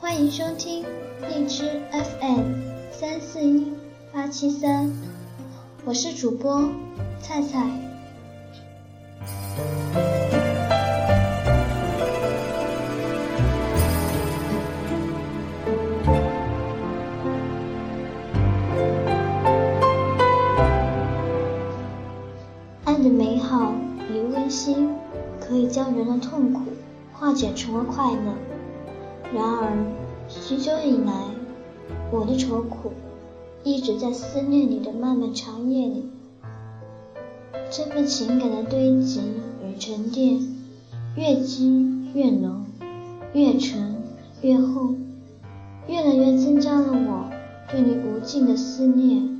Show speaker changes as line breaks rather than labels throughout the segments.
欢迎收听荔枝 FM 三四一八七三，我是主播菜菜。的美好与温馨，可以将人的痛苦化解成为快乐。然而，许久以来，我的愁苦一直在思念你的漫漫长夜里。这份情感的堆积与沉淀，越积越浓，越沉越厚，越来越增加了我对你无尽的思念。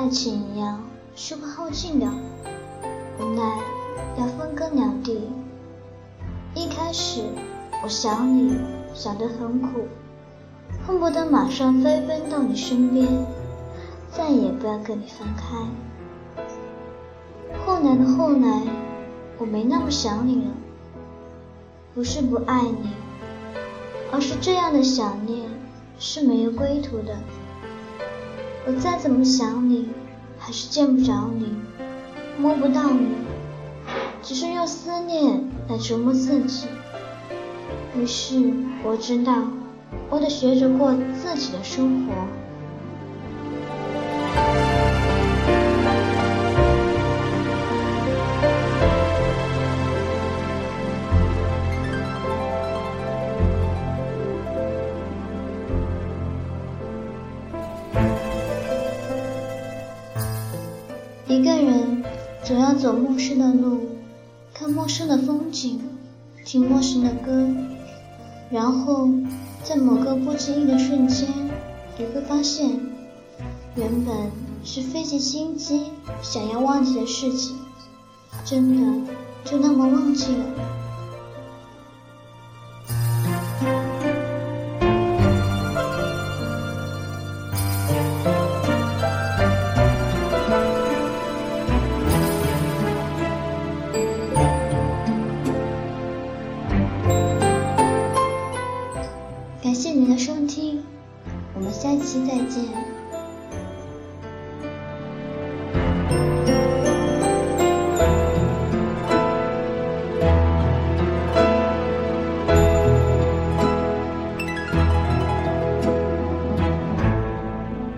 爱情一样，是会耗尽的，无奈要分隔两地。一开始我想你，想得很苦，恨不得马上飞奔到你身边，再也不要跟你分开。后来的后来，我没那么想你了，不是不爱你，而是这样的想念是没有归途的。我再怎么想你，还是见不着你，摸不到你，只是用思念来折磨自己。于是我知道，我得学着过自己的生活。一个人总要走陌生的路，看陌生的风景，听陌生的歌，然后在某个不经意的瞬间，你会发现，原本是费尽心机想要忘记的事情，真的就那么忘记了。感谢您的收听，我们下期再见。